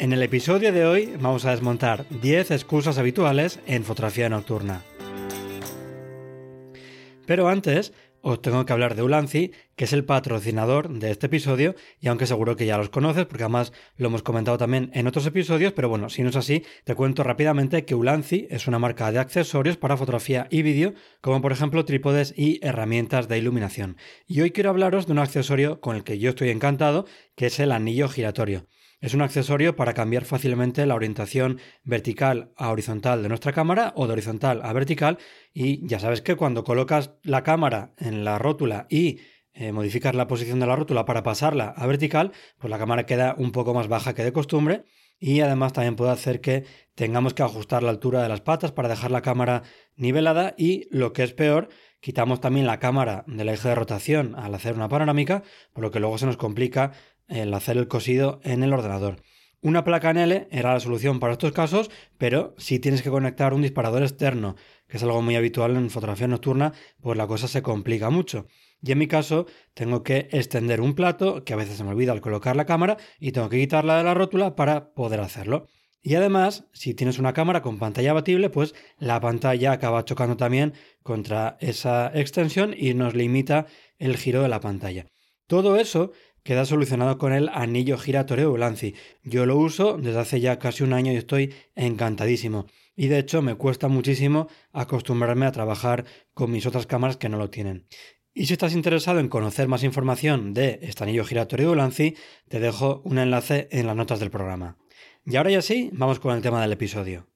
En el episodio de hoy vamos a desmontar 10 excusas habituales en fotografía nocturna. Pero antes os tengo que hablar de Ulanzi, que es el patrocinador de este episodio, y aunque seguro que ya los conoces, porque además lo hemos comentado también en otros episodios, pero bueno, si no es así, te cuento rápidamente que Ulanzi es una marca de accesorios para fotografía y vídeo, como por ejemplo trípodes y herramientas de iluminación. Y hoy quiero hablaros de un accesorio con el que yo estoy encantado, que es el anillo giratorio. Es un accesorio para cambiar fácilmente la orientación vertical a horizontal de nuestra cámara o de horizontal a vertical y ya sabes que cuando colocas la cámara en la rótula y eh, modificas la posición de la rótula para pasarla a vertical, pues la cámara queda un poco más baja que de costumbre y además también puede hacer que tengamos que ajustar la altura de las patas para dejar la cámara nivelada y lo que es peor, quitamos también la cámara del eje de rotación al hacer una panorámica, por lo que luego se nos complica el hacer el cosido en el ordenador. Una placa en era la solución para estos casos, pero si tienes que conectar un disparador externo, que es algo muy habitual en fotografía nocturna, pues la cosa se complica mucho. Y en mi caso, tengo que extender un plato, que a veces se me olvida al colocar la cámara, y tengo que quitarla de la rótula para poder hacerlo. Y además, si tienes una cámara con pantalla abatible, pues la pantalla acaba chocando también contra esa extensión y nos limita el giro de la pantalla. Todo eso queda solucionado con el anillo giratorio Ulanzi. Yo lo uso desde hace ya casi un año y estoy encantadísimo. Y de hecho me cuesta muchísimo acostumbrarme a trabajar con mis otras cámaras que no lo tienen. Y si estás interesado en conocer más información de este anillo giratorio de Ulanzi, te dejo un enlace en las notas del programa. Y ahora ya sí, vamos con el tema del episodio.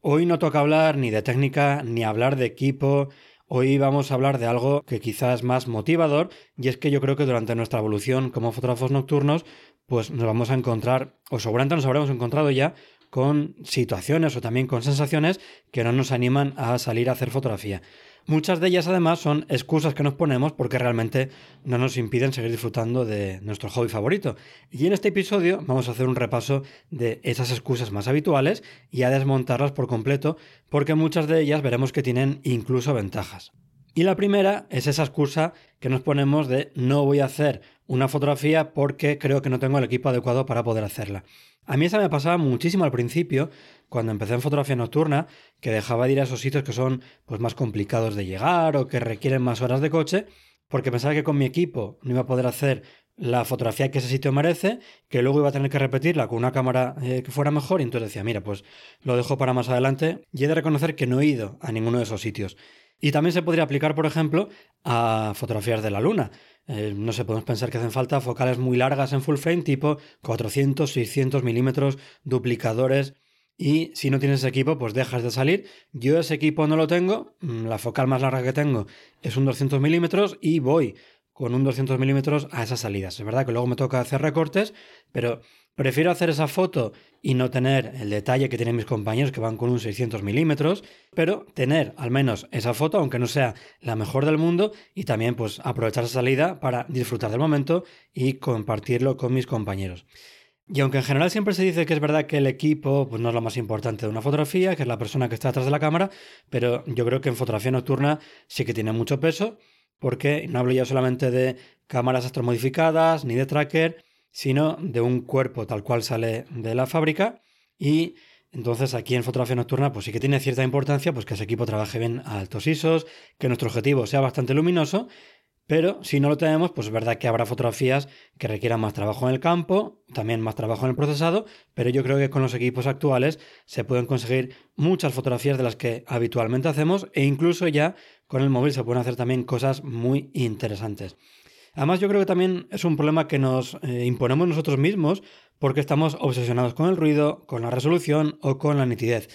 Hoy no toca hablar ni de técnica, ni hablar de equipo, Hoy vamos a hablar de algo que quizás es más motivador y es que yo creo que durante nuestra evolución como fotógrafos nocturnos pues nos vamos a encontrar, o seguramente nos habremos encontrado ya con situaciones o también con sensaciones que no nos animan a salir a hacer fotografía. Muchas de ellas además son excusas que nos ponemos porque realmente no nos impiden seguir disfrutando de nuestro hobby favorito. Y en este episodio vamos a hacer un repaso de esas excusas más habituales y a desmontarlas por completo porque muchas de ellas veremos que tienen incluso ventajas. Y la primera es esa excusa que nos ponemos de no voy a hacer una fotografía porque creo que no tengo el equipo adecuado para poder hacerla. A mí esa me pasaba muchísimo al principio, cuando empecé en fotografía nocturna, que dejaba de ir a esos sitios que son pues, más complicados de llegar o que requieren más horas de coche, porque pensaba que con mi equipo no iba a poder hacer la fotografía que ese sitio merece, que luego iba a tener que repetirla con una cámara eh, que fuera mejor, y entonces decía, mira, pues lo dejo para más adelante, y he de reconocer que no he ido a ninguno de esos sitios. Y también se podría aplicar, por ejemplo, a fotografías de la luna. Eh, no sé, podemos pensar que hacen falta focales muy largas en full frame, tipo 400, 600 milímetros, duplicadores. Y si no tienes ese equipo, pues dejas de salir. Yo ese equipo no lo tengo. Mm, la focal más larga que tengo es un 200 milímetros y voy con un 200 milímetros a esas salidas. Es verdad que luego me toca hacer recortes, pero prefiero hacer esa foto y no tener el detalle que tienen mis compañeros que van con un 600 milímetros, pero tener al menos esa foto, aunque no sea la mejor del mundo, y también pues aprovechar esa salida para disfrutar del momento y compartirlo con mis compañeros. Y aunque en general siempre se dice que es verdad que el equipo pues, no es lo más importante de una fotografía, que es la persona que está detrás de la cámara, pero yo creo que en fotografía nocturna sí que tiene mucho peso porque no hablo ya solamente de cámaras astromodificadas ni de tracker, sino de un cuerpo tal cual sale de la fábrica y entonces aquí en fotografía nocturna pues sí que tiene cierta importancia pues que ese equipo trabaje bien a altos ISOs, que nuestro objetivo sea bastante luminoso, Pero si no lo tenemos, pues es verdad que habrá fotografías que requieran más trabajo en el campo, también más trabajo en el procesado, pero yo creo que con los equipos actuales se pueden conseguir muchas fotografías de las que habitualmente hacemos e incluso ya con el móvil se pueden hacer también cosas muy interesantes. Además yo creo que también es un problema que nos eh, imponemos nosotros mismos porque estamos obsesionados con el ruido, con la resolución o con la nitidez.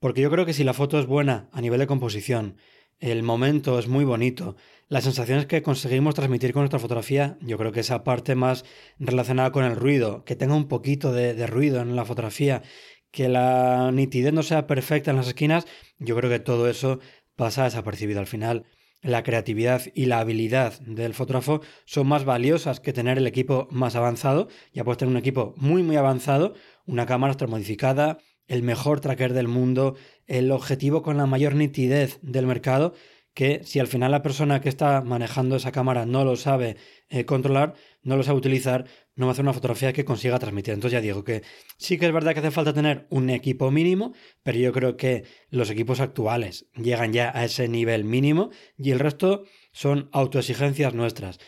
Porque yo creo que si la foto es buena a nivel de composición, el momento es muy bonito, las sensaciones que conseguimos transmitir con nuestra fotografía, yo creo que esa parte más relacionada con el ruido, que tenga un poquito de, de ruido en la fotografía, que la nitidez no sea perfecta en las esquinas, yo creo que todo eso pasa desapercibido al final. La creatividad y la habilidad del fotógrafo son más valiosas que tener el equipo más avanzado. Ya puedes tener un equipo muy muy avanzado, una cámara modificada, el mejor tracker del mundo, el objetivo con la mayor nitidez del mercado, que si al final la persona que está manejando esa cámara no lo sabe eh, controlar, no lo sabe utilizar, no va a hacer una fotografía que consiga transmitir. Entonces ya digo que sí que es verdad que hace falta tener un equipo mínimo, pero yo creo que los equipos actuales llegan ya a ese nivel mínimo y el resto son autoexigencias nuestras.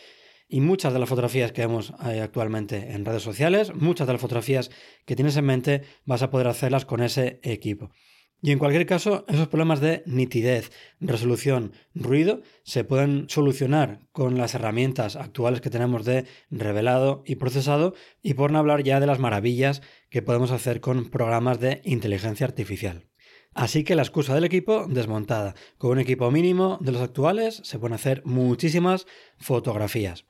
Y muchas de las fotografías que vemos eh, actualmente en redes sociales, muchas de las fotografías que tienes en mente, vas a poder hacerlas con ese equipo. Y en cualquier caso, esos problemas de nitidez, resolución, ruido se pueden solucionar con las herramientas actuales que tenemos de revelado y procesado y por no hablar ya de las maravillas que podemos hacer con programas de inteligencia artificial. Así que la excusa del equipo desmontada. Con un equipo mínimo de los actuales se pueden hacer muchísimas fotografías.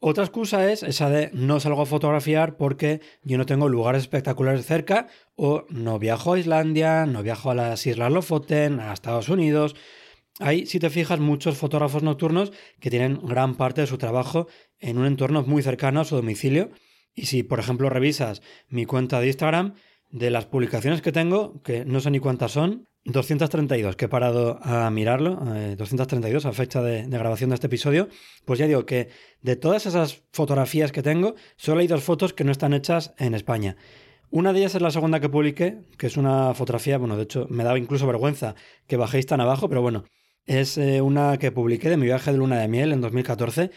Otra excusa es esa de no salgo a fotografiar porque yo no tengo lugares espectaculares cerca o no viajo a Islandia, no viajo a las Islas Lofoten, a Estados Unidos. Hay, si te fijas, muchos fotógrafos nocturnos que tienen gran parte de su trabajo en un entorno muy cercano a su domicilio. Y si, por ejemplo, revisas mi cuenta de Instagram, de las publicaciones que tengo, que no sé ni cuántas son, 232, que he parado a mirarlo, 232 eh, a fecha de, grabación de este episodio, pues ya digo que de todas esas fotografías que tengo, solo hay dos fotos que no están hechas en España. Una de ellas es la segunda que publiqué, que es una fotografía, bueno, de hecho me daba incluso vergüenza que bajéis tan abajo, pero bueno, es eh, una que publiqué de mi viaje de luna de miel en 2014,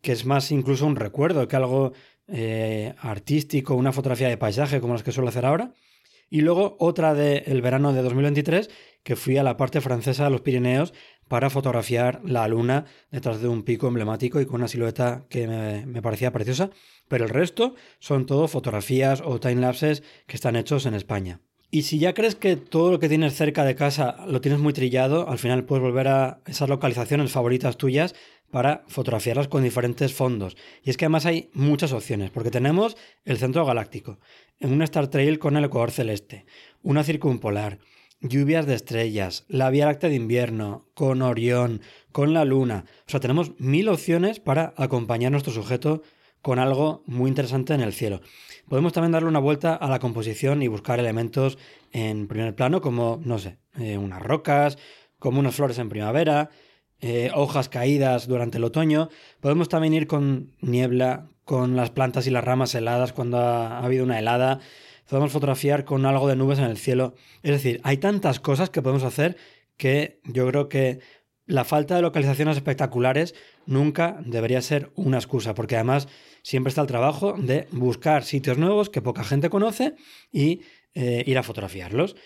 que es más incluso un recuerdo que algo eh, artístico, una fotografía de paisaje como las que suelo hacer ahora. Y luego otra del verano de 2023, que fui a la parte francesa de los Pirineos para fotografiar la luna detrás de un pico emblemático y con una silueta que me, parecía preciosa. Pero el resto son todo fotografías o timelapses que están hechos en España. Y si ya crees que todo lo que tienes cerca de casa lo tienes muy trillado, al final puedes volver a esas localizaciones favoritas tuyas para fotografiarlas con diferentes fondos. Y es que además hay muchas opciones, porque tenemos el centro galáctico, un Star Trail con el ecuador celeste, una circumpolar, lluvias de estrellas, la Vía Láctea de invierno, con Orión, con la Luna. O sea, tenemos mil opciones para acompañar a nuestro sujeto con algo muy interesante en el cielo. Podemos también darle una vuelta a la composición y buscar elementos en primer plano, como, no sé, eh, unas rocas, como unas flores en primavera, eh, hojas caídas durante el otoño. Podemos también ir con niebla, con las plantas y las ramas heladas cuando ha, habido una helada. Podemos fotografiar con algo de nubes en el cielo. Es decir, hay tantas cosas que podemos hacer que yo creo que la falta de localizaciones espectaculares nunca debería ser una excusa, porque además siempre está el trabajo de buscar sitios nuevos que poca gente conoce y eh, ir a fotografiarlos.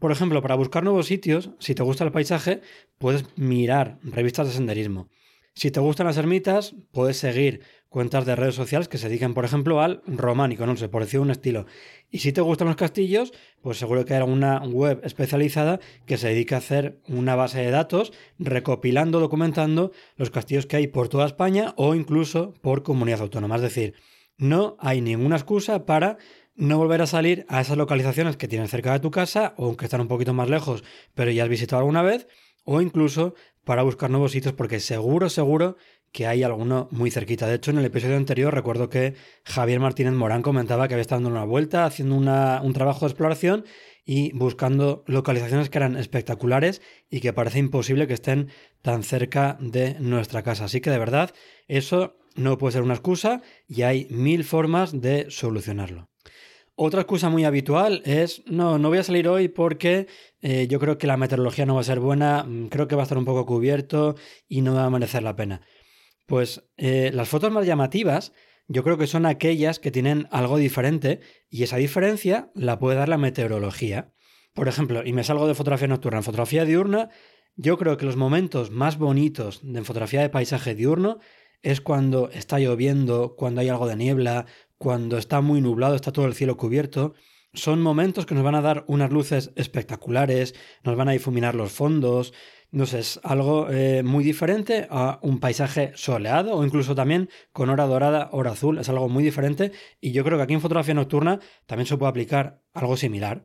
Por ejemplo, para buscar nuevos sitios, si te gusta el paisaje, puedes mirar revistas de senderismo. Si te gustan las ermitas, puedes seguir cuentas de redes sociales que se dedican, por ejemplo, al románico, no sé, por decir un estilo. Y si te gustan los castillos, pues seguro que hay alguna web especializada que se dedica a hacer una base de datos recopilando, documentando los castillos que hay por toda España o incluso por comunidad autónoma. Es decir, no hay ninguna excusa para no volver a salir a esas localizaciones que tienes cerca de tu casa, o que están un poquito más lejos, pero ya has visitado alguna vez, o incluso para buscar nuevos sitios, porque seguro, seguro que hay alguno muy cerquita. De hecho, en el episodio anterior recuerdo que Javier Martínez Morán comentaba que había estado dando una vuelta, haciendo un trabajo de exploración y buscando localizaciones que eran espectaculares y que parece imposible que estén tan cerca de nuestra casa. Así que de verdad, eso no puede ser una excusa y hay mil formas de solucionarlo. Otra excusa muy habitual es, no, no voy a salir hoy porque eh, yo creo que la meteorología no va a ser buena, mm, creo que va a estar un poco cubierto y no va a merecer la pena. Pues eh, las fotos más llamativas yo creo que son aquellas que tienen algo diferente y esa diferencia la puede dar la meteorología. Por ejemplo, y me salgo de fotografía nocturna, en fotografía diurna, yo creo que los momentos más bonitos de fotografía de paisaje diurno es cuando está lloviendo, cuando hay algo de niebla, cuando está muy nublado, está todo el cielo cubierto. Son momentos que nos van a dar unas luces espectaculares, nos van a difuminar los fondos, sé, es algo eh, muy diferente a un paisaje soleado o incluso también con hora dorada, hora azul. Es algo muy diferente y yo creo que aquí en fotografía nocturna también se puede aplicar algo similar.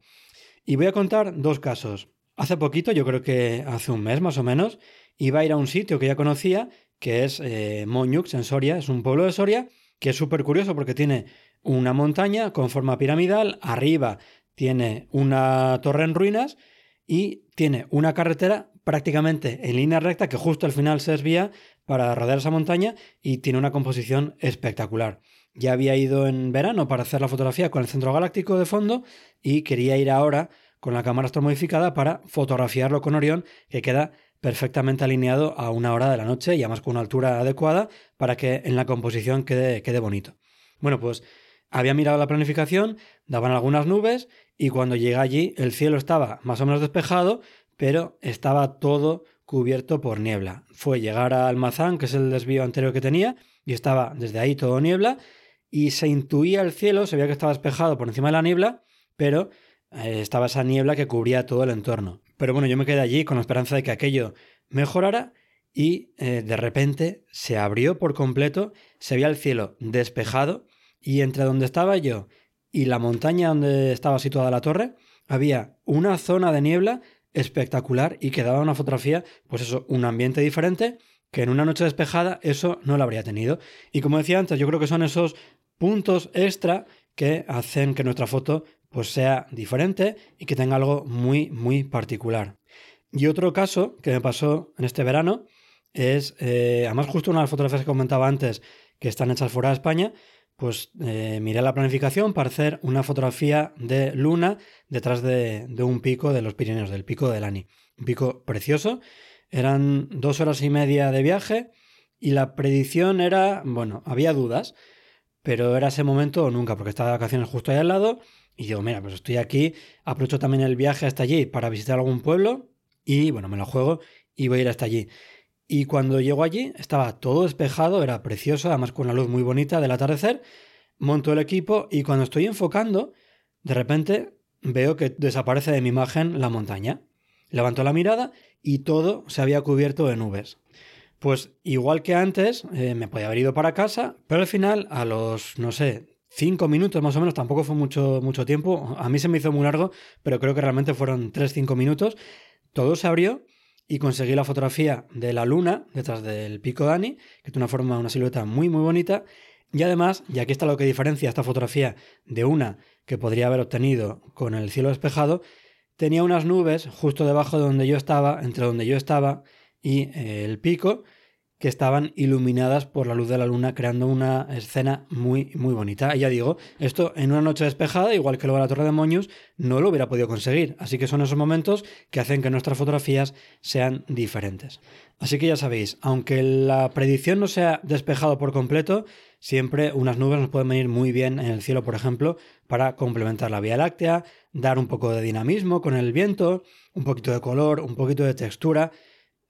Y voy a contar dos casos. Hace poquito, yo creo que hace un mes más o menos, iba a ir a un sitio que ya conocía, que es eh, Moñux en Soria, es un pueblo de Soria, que es súper curioso porque tiene una montaña con forma piramidal, arriba tiene una torre en ruinas y tiene una carretera prácticamente en línea recta que justo al final se desvía para rodear esa montaña y tiene una composición espectacular. Ya había ido en verano para hacer la fotografía con el centro galáctico de fondo y quería ir ahora con la cámara astromodificada para fotografiarlo con Orión que queda perfectamente alineado a una hora de la noche y además con una altura adecuada para que en la composición quede, quede bonito. Bueno, pues había mirado la planificación, daban algunas nubes y cuando llegué allí el cielo estaba más o menos despejado, pero estaba todo cubierto por niebla. Fue llegar a Almazán, que es el desvío anterior que tenía, y estaba desde ahí todo niebla, y se intuía el cielo, se veía que estaba despejado por encima de la niebla, pero eh, estaba esa niebla que cubría todo el entorno. Pero bueno, yo me quedé allí con la esperanza de que aquello mejorara y eh, de repente se abrió por completo, se veía el cielo despejado y entre donde estaba yo y la montaña donde estaba situada la torre había una zona de niebla espectacular y quedaba una fotografía, pues eso, un ambiente diferente que en una noche despejada eso no lo habría tenido. Y como decía antes, yo creo que son esos puntos extra que hacen que nuestra foto pues sea diferente y que tenga algo muy muy particular. Y otro caso que me pasó en este verano es, eh, además justo una de las fotografías que comentaba antes que están hechas fuera de España, pues eh, miré la planificación para hacer una fotografía de luna detrás de, un pico de los Pirineos, del pico de Lani. Un pico precioso. Eran dos horas y media de viaje y la predicción era, bueno, había dudas, pero era ese momento o nunca, porque estaba de vacaciones justo ahí al lado y digo, mira, pues estoy aquí, aprovecho también el viaje hasta allí para visitar algún pueblo y bueno, me lo juego y voy a ir hasta allí. Y cuando llego allí estaba todo despejado, era precioso, además con una luz muy bonita del atardecer. Monto el equipo y cuando estoy enfocando, de repente veo que desaparece de mi imagen la montaña. Levanto la mirada y todo se había cubierto de nubes. Pues igual que antes, eh, me podía haber ido para casa, pero al final, a los, no sé, cinco minutos más o menos, tampoco fue mucho, mucho tiempo, a mí se me hizo muy largo, pero creo que realmente fueron tres, cinco minutos, todo se abrió y conseguí la fotografía de la luna detrás del pico Dani, que tiene una forma, una silueta muy muy bonita. Y además, y aquí está lo que diferencia esta fotografía de una que podría haber obtenido con el cielo despejado, tenía unas nubes justo debajo de donde yo estaba, entre donde yo estaba y eh, el pico, que estaban iluminadas por la luz de la luna, creando una escena muy, muy bonita. Y ya digo, esto en una noche despejada, igual que luego la Torre de Moños, no lo hubiera podido conseguir. Así que son esos momentos que hacen que nuestras fotografías sean diferentes. Así que ya sabéis, aunque la predicción no sea despejado por completo, siempre unas nubes nos pueden venir muy bien en el cielo, por ejemplo, para complementar la Vía Láctea, dar un poco de dinamismo con el viento, un poquito de color, un poquito de textura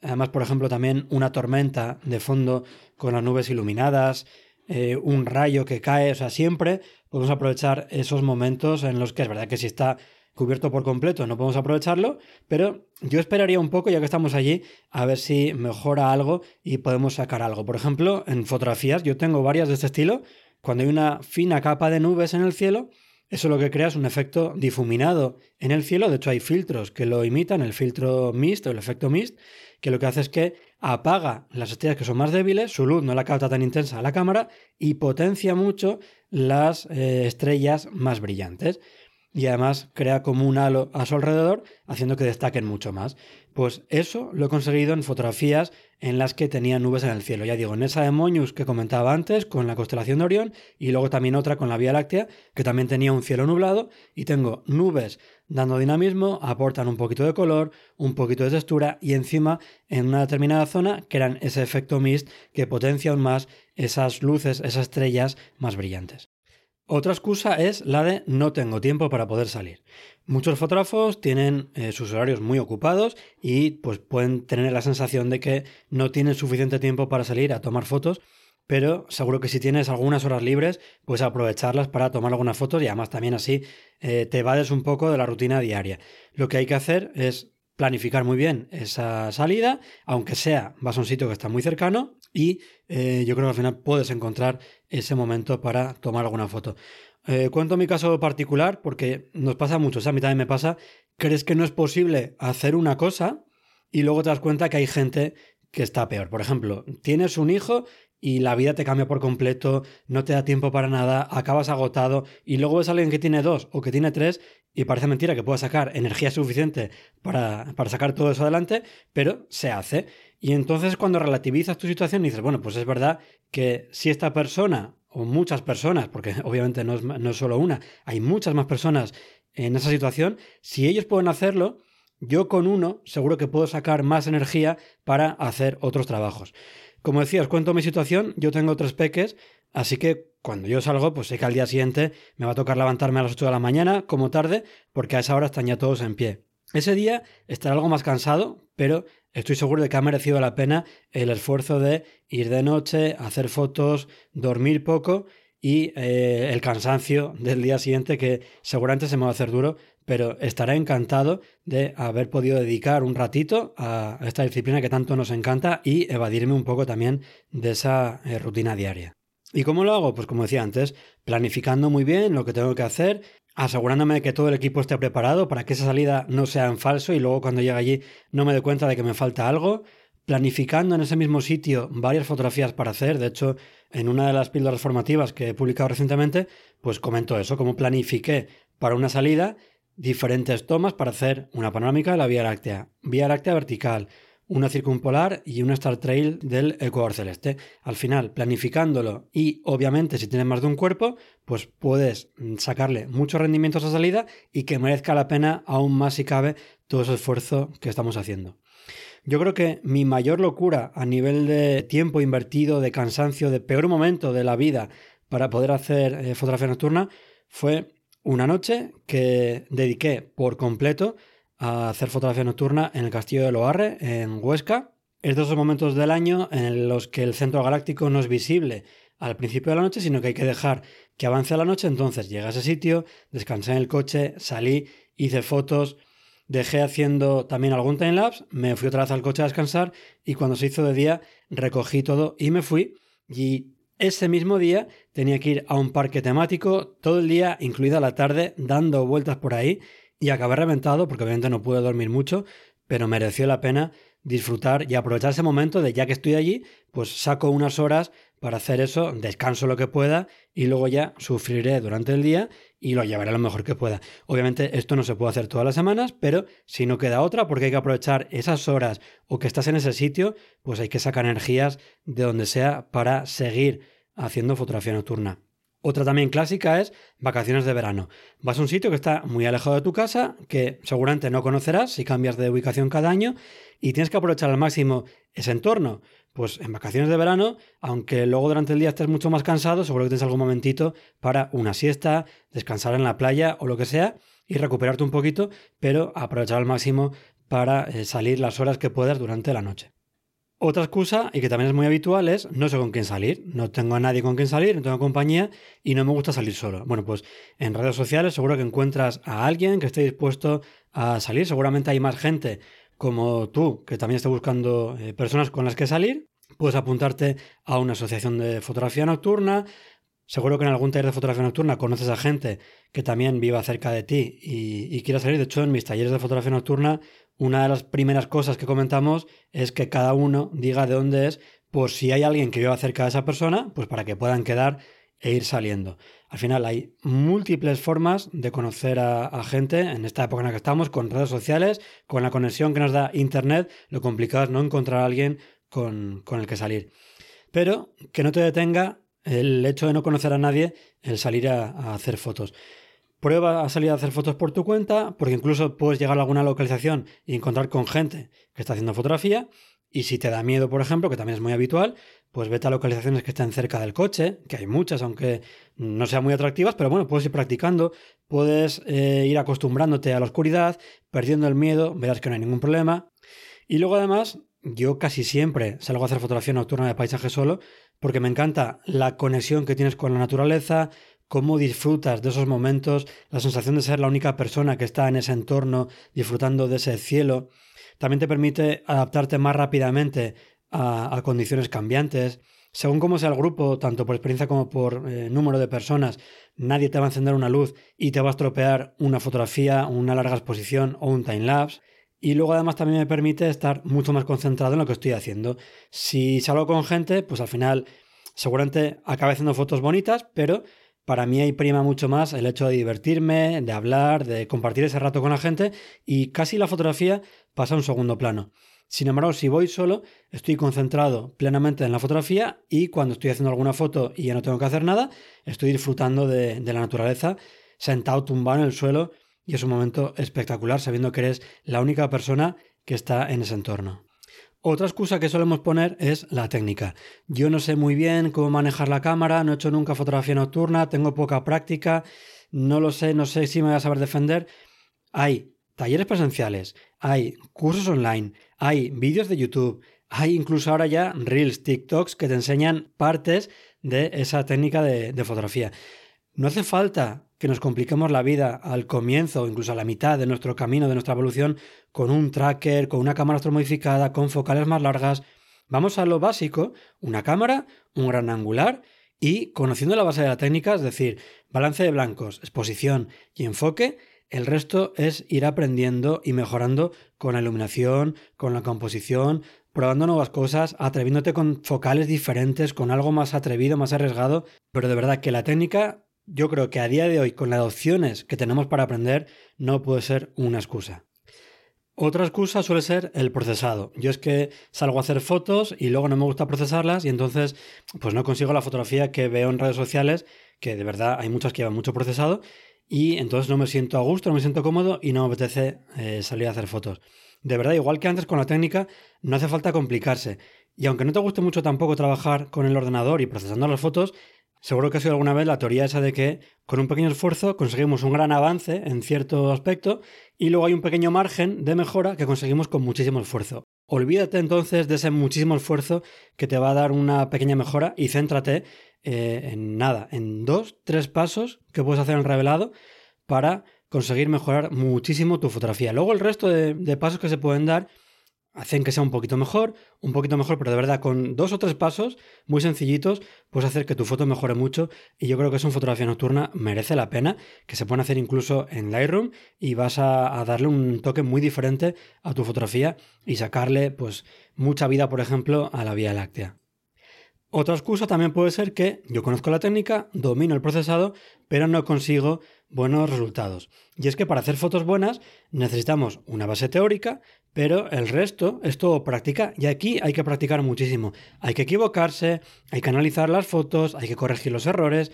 Además, por ejemplo, también una tormenta de fondo con las nubes iluminadas, eh, un rayo que cae, o sea, siempre podemos aprovechar esos momentos en los que es verdad que si está cubierto por completo no podemos aprovecharlo, pero yo esperaría un poco, ya que estamos allí, a ver si mejora algo y podemos sacar algo. Por ejemplo, en fotografías, yo tengo varias de este estilo, cuando hay una fina capa de nubes en el cielo, eso lo que crea es un efecto difuminado en el cielo, de hecho hay filtros que lo imitan, el filtro mist o el efecto mist, que lo que hace es que apaga las estrellas que son más débiles, su luz no la capta tan intensa a la cámara y potencia mucho las eh, estrellas más brillantes. Y además crea como un halo a su alrededor, haciendo que destaquen mucho más. Pues eso lo he conseguido en fotografías en las que tenía nubes en el cielo. Ya digo, en esa de Moñus que comentaba antes, con la constelación de Orión, y luego también otra con la Vía Láctea, que también tenía un cielo nublado, y tengo nubes dando dinamismo, aportan un poquito de color, un poquito de textura y encima en una determinada zona crean ese efecto mist que potencia aún más esas luces, esas estrellas más brillantes. Otra excusa es la de no tengo tiempo para poder salir. Muchos fotógrafos tienen eh, sus horarios muy ocupados y pues pueden tener la sensación de que no tienen suficiente tiempo para salir a tomar fotos, pero seguro que si tienes algunas horas libres, pues aprovecharlas para tomar algunas fotos y además también así eh, te vades un poco de la rutina diaria. Lo que hay que hacer es planificar muy bien esa salida, aunque sea vas a un sitio que está muy cercano y eh, yo creo que al final puedes encontrar ese momento para tomar alguna foto. Eh, cuento mi caso particular porque nos pasa mucho, o sea, a mí también me pasa, crees que no es posible hacer una cosa y luego te das cuenta que hay gente que está peor. Por ejemplo, tienes un hijo y la vida te cambia por completo, no te da tiempo para nada, acabas agotado y luego ves a alguien que tiene dos o que tiene tres y parece mentira que pueda sacar energía suficiente para, para sacar todo eso adelante, pero se hace. Y entonces cuando relativizas tu situación dices, bueno, pues es verdad que si esta persona o muchas personas, porque obviamente no es, no es solo una, hay muchas más personas en esa situación, si ellos pueden hacerlo, yo con uno seguro que puedo sacar más energía para hacer otros trabajos. Como decía, os cuento mi situación, yo tengo tres peques, así que cuando yo salgo, pues sé que al día siguiente me va a tocar levantarme a las 8 de la mañana, como tarde, porque a esa hora están ya todos en pie. Ese día estaré algo más cansado, pero estoy seguro de que ha merecido la pena el esfuerzo de ir de noche, hacer fotos, dormir poco y eh, el cansancio del día siguiente que seguramente se me va a hacer duro, pero estaré encantado de haber podido dedicar un ratito a esta disciplina que tanto nos encanta y evadirme un poco también de esa eh, rutina diaria. ¿Y cómo lo hago? Pues como decía antes, planificando muy bien lo que tengo que hacer, asegurándome de que todo el equipo esté preparado para que esa salida no sea en falso y luego cuando llegue allí no me dé cuenta de que me falta algo, planificando en ese mismo sitio varias fotografías para hacer. De hecho, en una de las píldoras formativas que he publicado recientemente, pues comento eso, cómo planifiqué para una salida diferentes tomas para hacer una panorámica de la Vía Láctea, Vía Láctea vertical, una circumpolar y una Star Trail del Ecuador Celeste. Al final, planificándolo y obviamente si tienes más de un cuerpo, pues puedes sacarle mucho rendimiento a salida y que merezca la pena aún más si cabe todo ese esfuerzo que estamos haciendo. Yo creo que mi mayor locura a nivel de tiempo invertido, de cansancio, de peor momento de la vida para poder hacer eh, fotografía nocturna fue una noche que dediqué por completo a hacer fotografía nocturna en el Castillo de Loarre, en Huesca. Es de esos momentos del año en los que el centro galáctico no es visible al principio de la noche, sino que hay que dejar que avance la noche. Entonces llegué a ese sitio, descansé en el coche, salí, hice fotos, dejé haciendo también algún timelapse, me fui otra vez al coche a descansar y cuando se hizo de día recogí todo y me fui. Y ese mismo día tenía que ir a un parque temático todo el día, incluida la tarde, dando vueltas por ahí y acabé reventado porque obviamente no pude dormir mucho, pero mereció la pena disfrutar y aprovechar ese momento de ya que estoy allí, pues saco unas horas para hacer eso, descanso lo que pueda y luego ya sufriré durante el día y lo llevaré lo mejor que pueda. Obviamente esto no se puede hacer todas las semanas, pero si no queda otra, porque hay que aprovechar esas horas o que estás en ese sitio, pues hay que sacar energías de donde sea para seguir haciendo fotografía nocturna. Otra también clásica es vacaciones de verano. Vas a un sitio que está muy alejado de tu casa, que seguramente no conocerás si cambias de ubicación cada año, y tienes que aprovechar al máximo ese entorno. Pues en vacaciones de verano, aunque luego durante el día estés mucho más cansado, seguro que tienes algún momentito para una siesta, descansar en la playa o lo que sea, y recuperarte un poquito, pero aprovechar al máximo para eh, salir las horas que puedas durante la noche. Otra excusa, y que también es muy habitual, es no sé con quién salir. No tengo a nadie con quien salir, no tengo compañía y no me gusta salir solo. Bueno, pues en redes sociales seguro que encuentras a alguien que esté dispuesto a salir. Seguramente hay más gente como tú que también esté buscando eh, personas con las que salir. Puedes apuntarte a una asociación de fotografía nocturna. Seguro que en algún taller de fotografía nocturna conoces a gente que también viva cerca de ti y, quiera salir. De hecho, en mis talleres de fotografía nocturna una de las primeras cosas que comentamos es que cada uno diga de dónde es, por si hay alguien que viva cerca de esa persona, pues para que puedan quedar e ir saliendo. Al final hay múltiples formas de conocer a, gente en esta época en la que estamos, con redes sociales, con la conexión que nos da Internet. Lo complicado es no encontrar a alguien con, el que salir. Pero que no te detenga el hecho de no conocer a nadie el salir a hacer fotos. Prueba a salir a hacer fotos por tu cuenta, porque incluso puedes llegar a alguna localización y encontrar con gente que está haciendo fotografía. Y si te da miedo, por ejemplo, que también es muy habitual, pues vete a localizaciones que estén cerca del coche, que hay muchas, aunque no sean muy atractivas, pero bueno, puedes ir practicando, puedes eh, ir acostumbrándote a la oscuridad, perdiendo el miedo, verás que no hay ningún problema. Y luego además, yo casi siempre salgo a hacer fotografía nocturna de paisaje solo, porque me encanta la conexión que tienes con la naturaleza, cómo disfrutas de esos momentos, la sensación de ser la única persona que está en ese entorno disfrutando de ese cielo. También te permite adaptarte más rápidamente a, condiciones cambiantes. Según cómo sea el grupo, tanto por experiencia como por eh, número de personas, nadie te va a encender una luz y te va a estropear una fotografía, una larga exposición o un time lapse. Y luego además también me permite estar mucho más concentrado en lo que estoy haciendo. Si salgo con gente, pues al final seguramente acabe haciendo fotos bonitas, pero para mí ahí prima mucho más el hecho de divertirme, de hablar, de compartir ese rato con la gente y casi la fotografía pasa a un segundo plano. Sin embargo, si voy solo, estoy concentrado plenamente en la fotografía y cuando estoy haciendo alguna foto y ya no tengo que hacer nada, estoy disfrutando de, la naturaleza, sentado tumbado en el suelo y es un momento espectacular sabiendo que eres la única persona que está en ese entorno. Otra excusa que solemos poner es la técnica. Yo no sé muy bien cómo manejar la cámara, no he hecho nunca fotografía nocturna, tengo poca práctica, no lo sé, no sé si me voy a saber defender. Hay talleres presenciales, hay cursos online, hay vídeos de YouTube, hay incluso ahora ya reels, TikToks que te enseñan partes de esa técnica de, de fotografía. No hace falta que nos compliquemos la vida al comienzo, incluso a la mitad de nuestro camino, de nuestra evolución, con un tracker, con una cámara modificada, con focales más largas. Vamos a lo básico, una cámara, un gran angular y conociendo la base de la técnica, es decir, balance de blancos, exposición y enfoque, el resto es ir aprendiendo y mejorando con la iluminación, con la composición, probando nuevas cosas, atreviéndote con focales diferentes, con algo más atrevido, más arriesgado, pero de verdad que la técnica yo creo que a día de hoy, con las opciones que tenemos para aprender, no puede ser una excusa. Otra excusa suele ser el procesado. Yo es que salgo a hacer fotos y luego no me gusta procesarlas y entonces pues no consigo la fotografía que veo en redes sociales, que de verdad hay muchas que llevan mucho procesado y entonces no me siento a gusto, no me siento cómodo y no me apetece eh, salir a hacer fotos. De verdad, igual que antes con la técnica, no hace falta complicarse. Y aunque no te guste mucho tampoco trabajar con el ordenador y procesando las fotos, Seguro que ha sido alguna vez la teoría esa de que con un pequeño esfuerzo conseguimos un gran avance en cierto aspecto y luego hay un pequeño margen de mejora que conseguimos con muchísimo esfuerzo. Olvídate entonces de ese muchísimo esfuerzo que te va a dar una pequeña mejora y céntrate eh, en nada, en dos, tres pasos que puedes hacer en revelado para conseguir mejorar muchísimo tu fotografía. Luego el resto de pasos que se pueden dar hacen que sea un poquito mejor, un poquito mejor, pero de verdad con dos o tres pasos muy sencillitos puedes hacer que tu foto mejore mucho y yo creo que es una fotografía nocturna merece la pena, que se puede hacer incluso en Lightroom y vas a, a, darle un toque muy diferente a tu fotografía y sacarle pues mucha vida, por ejemplo, a la Vía Láctea. Otra excusa también puede ser que yo conozco la técnica, domino el procesado, pero no consigo buenos resultados. Y es que para hacer fotos buenas necesitamos una base teórica, pero el resto es todo práctica y aquí hay que practicar muchísimo. Hay que equivocarse, hay que analizar las fotos, hay que corregir los errores.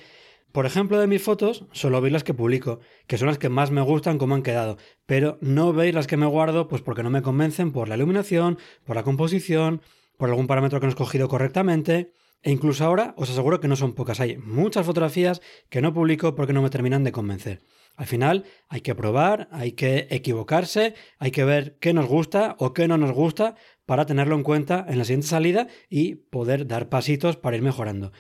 Por ejemplo, de mis fotos solo veis las que publico, que son las que más me gustan como han quedado, pero no veis las que me guardo pues porque no me convencen por la iluminación, por la composición, por algún parámetro que no he escogido correctamente. E incluso ahora os aseguro que no son pocas, hay muchas fotografías que no publico porque no me terminan de convencer. Al final hay que probar, hay que equivocarse, hay que ver qué nos gusta o qué no nos gusta para tenerlo en cuenta en la siguiente salida y poder dar pasitos para ir mejorando.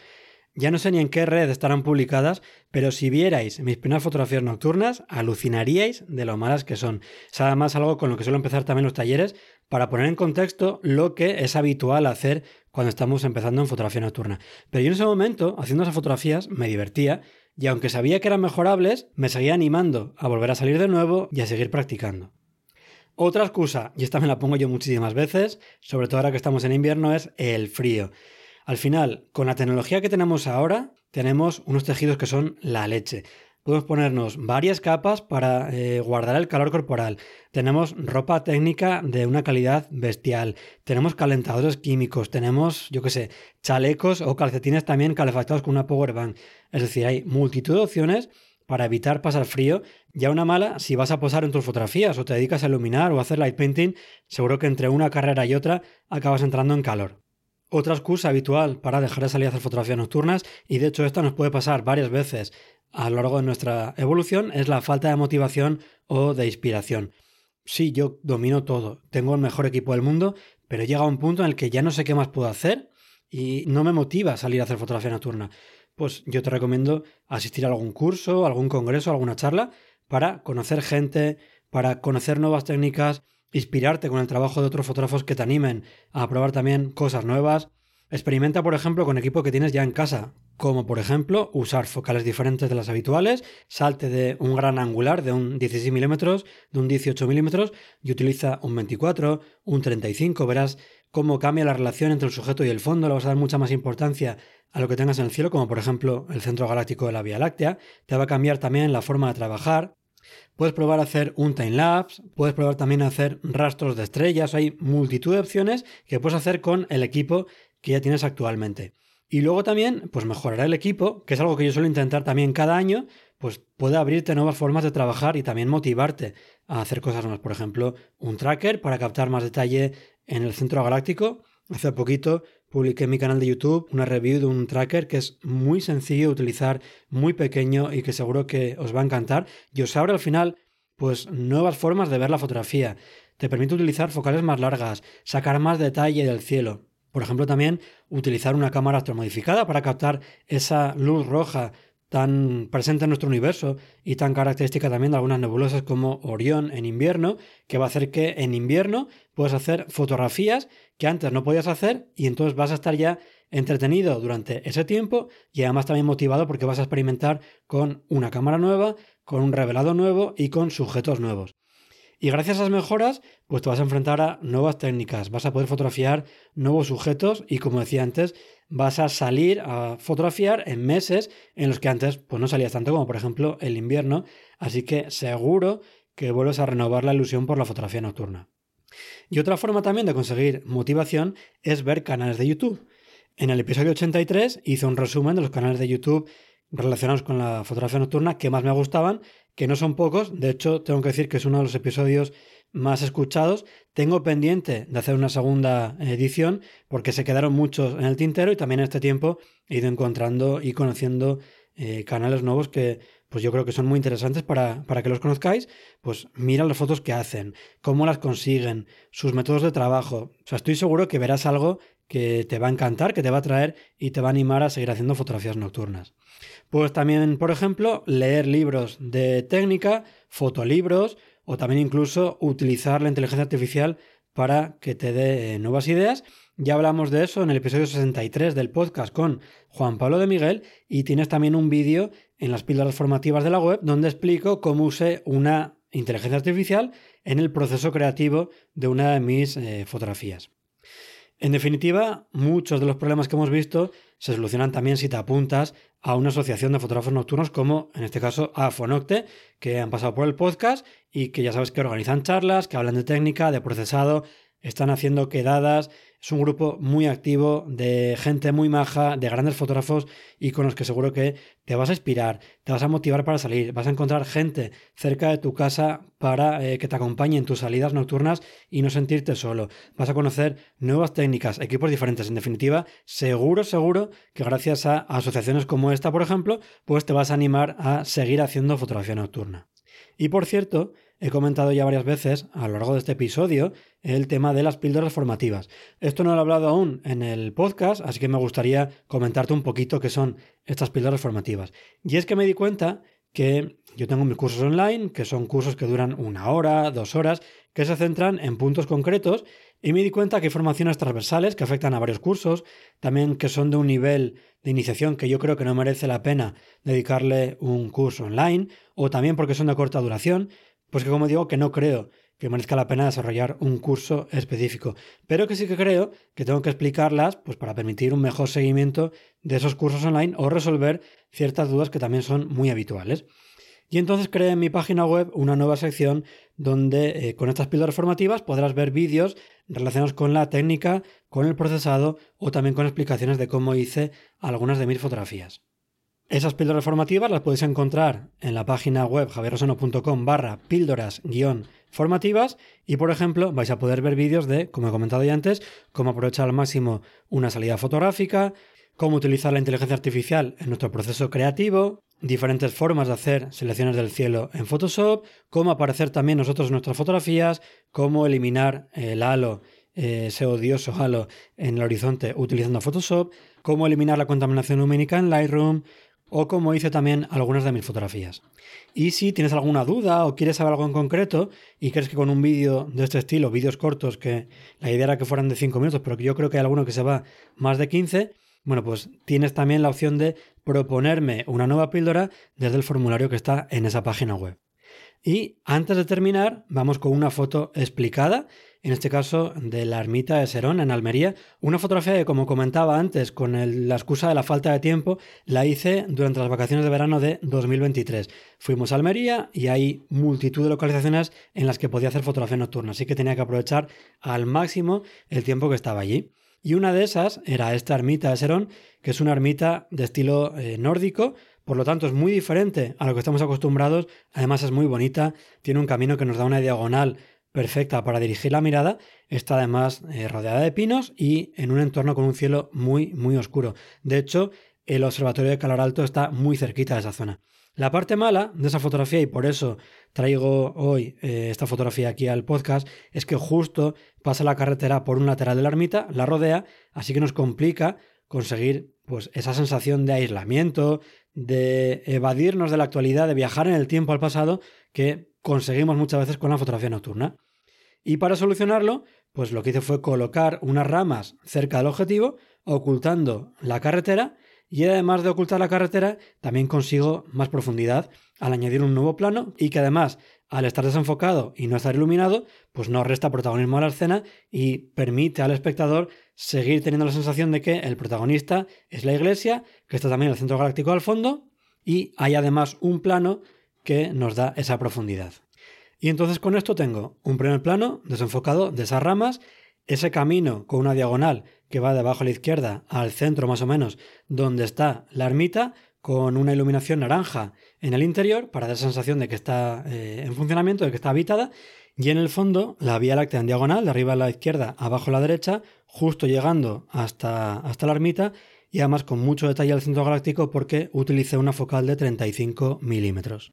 Ya no sé ni en qué red estarán publicadas, pero si vierais mis primeras fotografías nocturnas, alucinaríais de lo malas que son. Es además algo con lo que suelo empezar también los talleres para poner en contexto lo que es habitual hacer cuando estamos empezando en fotografía nocturna. Pero yo en ese momento, haciendo esas fotografías, me divertía y aunque sabía que eran mejorables, me seguía animando a volver a salir de nuevo y a seguir practicando. Otra excusa, y esta me la pongo yo muchísimas veces, sobre todo ahora que estamos en invierno, es el frío. Al final, con la tecnología que tenemos ahora, tenemos unos tejidos que son la leche. Podemos ponernos varias capas para eh, guardar el calor corporal. Tenemos ropa técnica de una calidad bestial. Tenemos calentadores químicos. Tenemos, yo qué sé, chalecos o calcetines también calefactados con una power bank. Es decir, hay multitud de opciones para evitar pasar frío. Ya una mala, si vas a posar en tus fotografías o te dedicas a iluminar o a hacer light painting, seguro que entre una carrera y otra acabas entrando en calor. Otra excusa habitual para dejar de salir a hacer fotografías nocturnas, y de hecho esto nos puede pasar varias veces a lo largo de nuestra evolución, es la falta de motivación o de inspiración. Sí, yo domino todo, tengo el mejor equipo del mundo, pero llega un punto en el que ya no sé qué más puedo hacer y no me motiva salir a hacer fotografía nocturna. Pues yo te recomiendo asistir a algún curso, algún congreso, alguna charla para conocer gente, para conocer nuevas técnicas, inspirarte con el trabajo de otros fotógrafos que te animen a probar también cosas nuevas. Experimenta, por ejemplo, con equipo que tienes ya en casa, como por ejemplo usar focales diferentes de las habituales, salte de un gran angular de un 16 milímetros, de un 18 milímetros y utiliza un 24, un 35, verás cómo cambia la relación entre el sujeto y el fondo, le vas a dar mucha más importancia a lo que tengas en el cielo, como por ejemplo el centro galáctico de la Vía Láctea, te va a cambiar también la forma de trabajar, Puedes probar a hacer un time lapse, puedes probar también a hacer rastros de estrellas, hay multitud de opciones que puedes hacer con el equipo que ya tienes actualmente. Y luego también, pues mejorar el equipo, que es algo que yo suelo intentar también cada año, pues puede abrirte nuevas formas de trabajar y también motivarte a hacer cosas nuevas. Por ejemplo, un tracker para captar más detalle en el centro galáctico. Hace poquito publiqué en mi canal de YouTube una review de un tracker que es muy sencillo de utilizar, muy pequeño y que seguro que os va a encantar. Y os abre al final, pues, nuevas formas de ver la fotografía. Te permite utilizar focales más largas, sacar más detalle del cielo. Por ejemplo, también utilizar una cámara astromodificada para captar esa luz roja tan presente en nuestro universo y tan característica también de algunas nebulosas como Orión en invierno, que va a hacer que en invierno puedas hacer fotografías que antes no podías hacer y entonces vas a estar ya entretenido durante ese tiempo y además también motivado porque vas a experimentar con una cámara nueva, con un revelado nuevo y con sujetos nuevos. Y gracias a esas mejoras, pues te vas a enfrentar a nuevas técnicas, vas a poder fotografiar nuevos sujetos y como decía antes, vas a salir a fotografiar en meses en los que antes pues no salías tanto como por ejemplo el invierno, así que seguro que vuelves a renovar la ilusión por la fotografía nocturna. Y otra forma también de conseguir motivación es ver canales de YouTube. En el episodio 83 hice un resumen de los canales de YouTube relacionados con la fotografía nocturna que más me gustaban, que no son pocos, de hecho tengo que decir que es uno de los episodios más escuchados. Tengo pendiente de hacer una segunda edición porque se quedaron muchos en el tintero y también en este tiempo he ido encontrando y conociendo eh, canales nuevos que pues yo creo que son muy interesantes para, para, que los conozcáis. Pues mira las fotos que hacen, cómo las consiguen, sus métodos de trabajo. O sea, estoy seguro que verás algo que te va a encantar, que te va a traer y te va a animar a seguir haciendo fotografías nocturnas. Pues también, por ejemplo, leer libros de técnica, fotolibros o también incluso utilizar la inteligencia artificial para que te dé eh, nuevas ideas. Ya hablamos de eso en el episodio 63 del podcast con Juan Pablo de Miguel y tienes también un vídeo en las píldoras formativas de la web donde explico cómo use una inteligencia artificial en el proceso creativo de una de mis eh, fotografías. En definitiva, muchos de los problemas que hemos visto se solucionan también si te apuntas a una asociación de fotógrafos nocturnos como en este caso a Fonocte, que han pasado por el podcast y que ya sabes que organizan charlas, que hablan de técnica, de procesado, están haciendo quedadas es un grupo muy activo de gente muy maja, de grandes fotógrafos y con los que seguro que te vas a inspirar, te vas a motivar para salir, vas a encontrar gente cerca de tu casa para eh, que te acompañe en tus salidas nocturnas y no sentirte solo. Vas a conocer nuevas técnicas, equipos diferentes. En definitiva, seguro, seguro que gracias a asociaciones como esta, por ejemplo, pues te vas a animar a seguir haciendo fotografía nocturna. Y por cierto, he comentado ya varias veces a lo largo de este episodio el tema de las píldoras formativas. Esto no lo he hablado aún en el podcast, así que me gustaría comentarte un poquito qué son estas píldoras formativas. Y es que me di cuenta que yo tengo mis cursos online, que son cursos que duran una hora, dos horas, que se centran en puntos concretos, y me di cuenta que hay formaciones transversales que afectan a varios cursos, también que son de un nivel de iniciación que yo creo que no merece la pena dedicarle un curso online, o también porque son de corta duración, pues que como digo que no creo que merezca la pena desarrollar un curso específico, pero que sí que creo que tengo que explicarlas pues para permitir un mejor seguimiento de esos cursos online o resolver ciertas dudas que también son muy habituales. Y entonces creé en mi página web una nueva sección donde eh, con estas píldoras formativas podrás ver vídeos relacionados con la técnica, con el procesado o también con explicaciones de cómo hice algunas de mis fotografías. Esas píldoras formativas las podéis encontrar en la página web javierrosano.com barra píldoras guion formativas y por ejemplo vais a poder ver vídeos de, como he comentado ya antes, cómo aprovechar al máximo una salida fotográfica, cómo utilizar la inteligencia artificial en nuestro proceso creativo, diferentes formas de hacer selecciones del cielo en Photoshop, cómo aparecer también nosotros en nuestras fotografías, cómo eliminar el halo, eh, ese odioso halo en el horizonte utilizando Photoshop, cómo eliminar la contaminación lumínica en Lightroom, o como hice también algunas de mis fotografías. Y si tienes alguna duda o quieres saber algo en concreto y crees que con un vídeo de este estilo, vídeos cortos, que la idea era que fueran de 5 minutos, pero que yo creo que hay alguno que se va más de 15, bueno, pues tienes también la opción de proponerme una nueva píldora desde el formulario que está en esa página web. Y antes de terminar, vamos con una foto explicada en este caso de la ermita de Serón en Almería. Una fotografía que, como comentaba antes, con la excusa de la falta de tiempo, la hice durante las vacaciones de verano de 2023. Fuimos a Almería y hay multitud de localizaciones en las que podía hacer fotografía nocturna, así que tenía que aprovechar al máximo el tiempo que estaba allí. Y una de esas era esta ermita de Serón, que es una ermita de estilo eh, nórdico, por lo tanto es muy diferente a lo que estamos acostumbrados, además es muy bonita, tiene un camino que nos da una diagonal perfecta para dirigir la mirada, está además eh, rodeada de pinos y en un entorno con un cielo muy, muy oscuro. De hecho, el observatorio de Calor Alto está muy cerquita de esa zona. La parte mala de esa fotografía, y por eso traigo hoy eh, esta fotografía aquí al podcast, es que justo pasa la carretera por un lateral de la ermita, la rodea, así que nos complica conseguir pues esa sensación de aislamiento, de evadirnos de la actualidad, de viajar en el tiempo al pasado, que conseguimos muchas veces con la fotografía nocturna. Y para solucionarlo, pues lo que hice fue colocar unas ramas cerca del objetivo, ocultando la carretera, y además de ocultar la carretera, también consigo más profundidad al añadir un nuevo plano y que además, al estar desenfocado y no estar iluminado, pues no resta protagonismo a la escena y permite al espectador seguir teniendo la sensación de que el protagonista es la iglesia, que está también el centro galáctico al fondo, y hay además un plano que nos da esa profundidad. Y entonces con esto tengo un primer plano desenfocado de esas ramas, ese camino con una diagonal que va de abajo a la izquierda al centro más o menos, donde está la ermita, con una iluminación naranja en el interior para dar sensación de que está eh, en funcionamiento, de que está habitada, y en el fondo la Vía Láctea en diagonal, de arriba a la izquierda, abajo a la derecha, justo llegando hasta, hasta la ermita, y además con mucho detalle al centro galáctico porque utilicé una focal de 35 milímetros.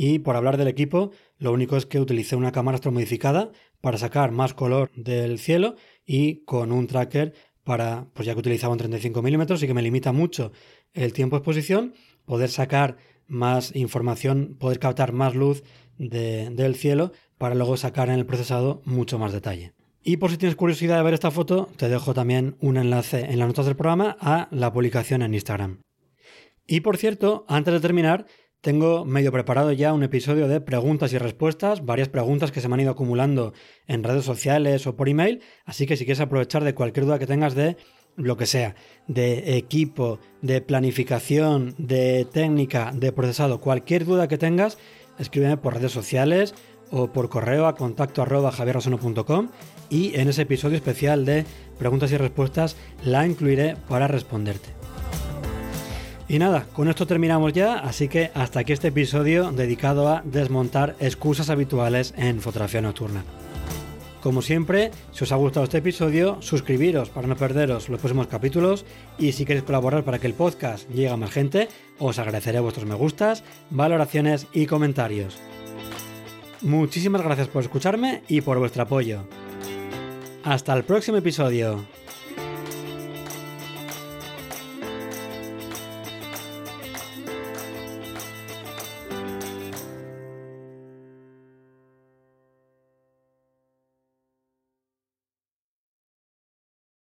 Y por hablar del equipo, lo único es que utilicé una cámara astromodificada para sacar más color del cielo y con un tracker para, pues ya que utilizaba un 35 milímetros y que me limita mucho el tiempo de exposición, poder sacar más información, poder captar más luz del cielo para luego sacar en el procesado mucho más detalle. Y por si tienes curiosidad de ver esta foto, te dejo también un enlace en las notas del programa a la publicación en Instagram. Y por cierto, antes de terminar, tengo medio preparado ya un episodio de preguntas y respuestas, varias preguntas que se me han ido acumulando en redes sociales o por email, así que si quieres aprovechar de cualquier duda que tengas de lo que sea, de equipo, de planificación, de técnica, de procesado, cualquier duda que tengas, escríbeme por redes sociales o por correo a contacto arroba y en ese episodio especial de preguntas y respuestas la incluiré para responderte. Y nada, con esto terminamos ya, así que hasta aquí este episodio dedicado a desmontar excusas habituales en fotografía nocturna. Como siempre, si os ha gustado este episodio, suscribiros para no perderos los próximos capítulos y si queréis colaborar para que el podcast llegue a más gente, os agradeceré vuestros me gustas, valoraciones y comentarios. Muchísimas gracias por escucharme y por vuestro apoyo. Hasta el próximo episodio.